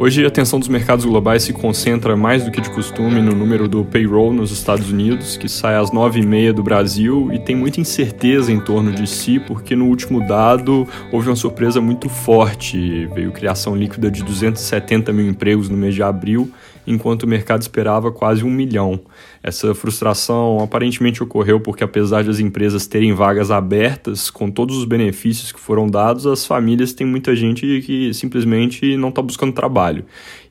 Hoje, a atenção dos mercados globais se concentra mais do que de costume no número do payroll nos Estados Unidos, que sai às 9h30 do Brasil e tem muita incerteza em torno de si, porque no último dado houve uma surpresa muito forte. Veio criação líquida de 270 mil empregos no mês de abril, enquanto o mercado esperava quase um milhão. Essa frustração aparentemente ocorreu porque, apesar de as empresas terem vagas abertas, com todos os benefícios que foram dados, as famílias têm muita gente que simplesmente não está buscando trabalho.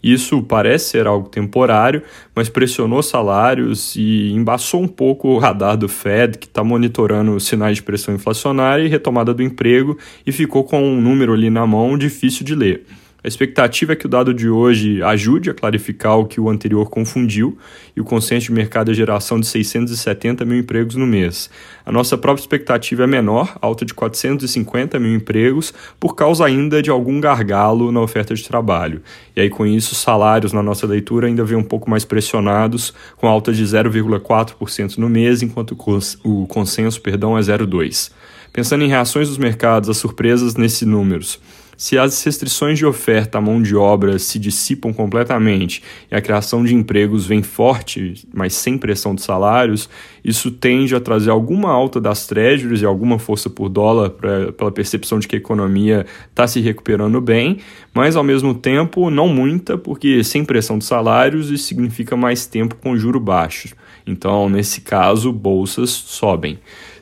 Isso parece ser algo temporário, mas pressionou salários e embaçou um pouco o radar do Fed, que está monitorando sinais de pressão inflacionária e retomada do emprego, e ficou com um número ali na mão difícil de ler. A expectativa é que o dado de hoje ajude a clarificar o que o anterior confundiu e o consenso de mercado é geração de 670 mil empregos no mês. A nossa própria expectativa é menor, alta de 450 mil empregos, por causa ainda de algum gargalo na oferta de trabalho. E aí, com isso, os salários na nossa leitura ainda vêm um pouco mais pressionados, com alta de 0,4% no mês, enquanto o consenso perdão, é 0,2%. Pensando em reações dos mercados, as surpresas nesses números. Se as restrições de oferta à mão de obra se dissipam completamente e a criação de empregos vem forte, mas sem pressão de salários, isso tende a trazer alguma alta das treasuries e alguma força por dólar pra, pela percepção de que a economia está se recuperando bem, mas ao mesmo tempo não muita, porque sem pressão de salários isso significa mais tempo com juro baixo. Então, nesse caso, bolsas sobem.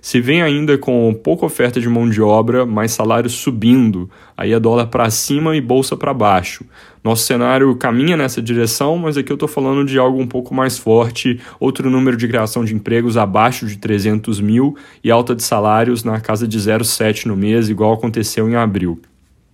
Se vem ainda com pouca oferta de mão de obra, mais salários subindo, aí é dólar para cima e bolsa para baixo. Nosso cenário caminha nessa direção, mas aqui eu estou falando de algo um pouco mais forte, outro número de criação de empregos abaixo de 300 mil e alta de salários na casa de 0,7 no mês, igual aconteceu em abril.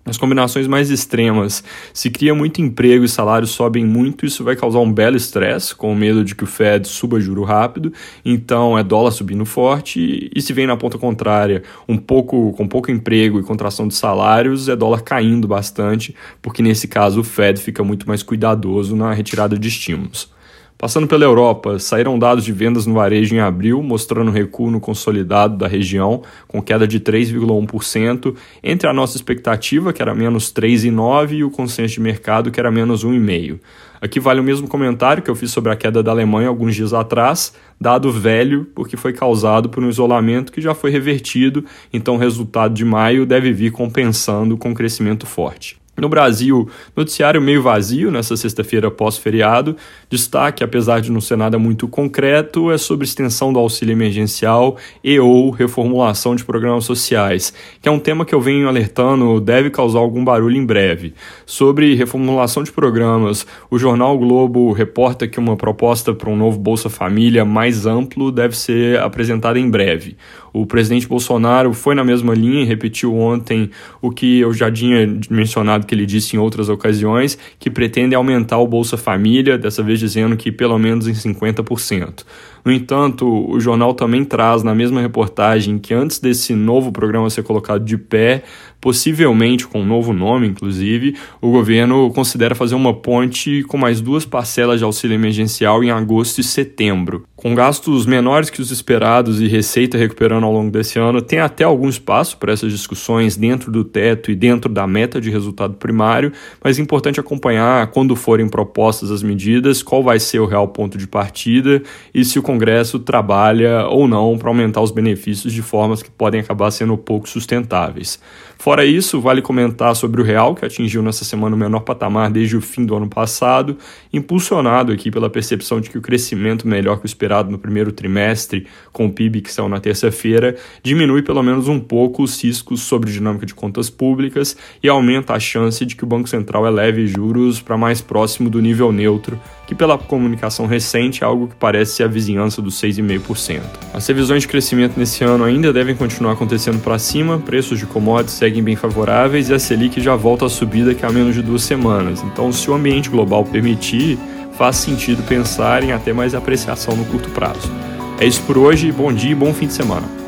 As combinações mais extremas, se cria muito emprego e salários sobem muito, isso vai causar um belo estresse, com o medo de que o Fed suba juro rápido, então é dólar subindo forte, e se vem na ponta contrária, um pouco com pouco emprego e contração de salários, é dólar caindo bastante, porque nesse caso o Fed fica muito mais cuidadoso na retirada de estímulos. Passando pela Europa, saíram dados de vendas no varejo em abril, mostrando recuo no consolidado da região, com queda de 3,1%, entre a nossa expectativa, que era menos 3,9%, e o consenso de mercado, que era menos 1,5%. Aqui vale o mesmo comentário que eu fiz sobre a queda da Alemanha alguns dias atrás, dado velho, porque foi causado por um isolamento que já foi revertido, então o resultado de maio deve vir compensando com crescimento forte. No Brasil, noticiário meio vazio nessa sexta-feira pós-feriado. Destaque, apesar de não ser nada muito concreto, é sobre extensão do auxílio emergencial e ou reformulação de programas sociais, que é um tema que eu venho alertando deve causar algum barulho em breve. Sobre reformulação de programas, o jornal Globo reporta que uma proposta para um novo Bolsa Família mais amplo deve ser apresentada em breve. O presidente Bolsonaro foi na mesma linha e repetiu ontem o que eu já tinha mencionado que ele disse em outras ocasiões, que pretende aumentar o Bolsa Família, dessa vez dizendo que pelo menos em 50%. No entanto, o jornal também traz na mesma reportagem que antes desse novo programa ser colocado de pé, possivelmente com um novo nome, inclusive, o governo considera fazer uma ponte com mais duas parcelas de auxílio emergencial em agosto e setembro. Com gastos menores que os esperados e receita recuperando ao longo desse ano, tem até algum espaço para essas discussões dentro do teto e dentro da meta de resultado primário, mas é importante acompanhar quando forem propostas as medidas, qual vai ser o real ponto de partida e se o Congresso trabalha ou não para aumentar os benefícios de formas que podem acabar sendo pouco sustentáveis. Fora isso, vale comentar sobre o real, que atingiu nessa semana o menor patamar desde o fim do ano passado, impulsionado aqui pela percepção de que o crescimento melhor que o esperado no primeiro trimestre, com o PIB que saiu na terça-feira, diminui pelo menos um pouco os riscos sobre dinâmica de contas públicas e aumenta a chance de que o Banco Central eleve juros para mais próximo do nível neutro, que pela comunicação recente é algo que parece a vizinhança dos 6,5%. As revisões de crescimento nesse ano ainda devem continuar acontecendo para cima, preços de commodities seguem bem favoráveis e a Selic já volta a subir daqui a menos de duas semanas. Então, se o ambiente global permitir, faz sentido pensar em até mais apreciação no curto prazo. É isso por hoje, bom dia e bom fim de semana.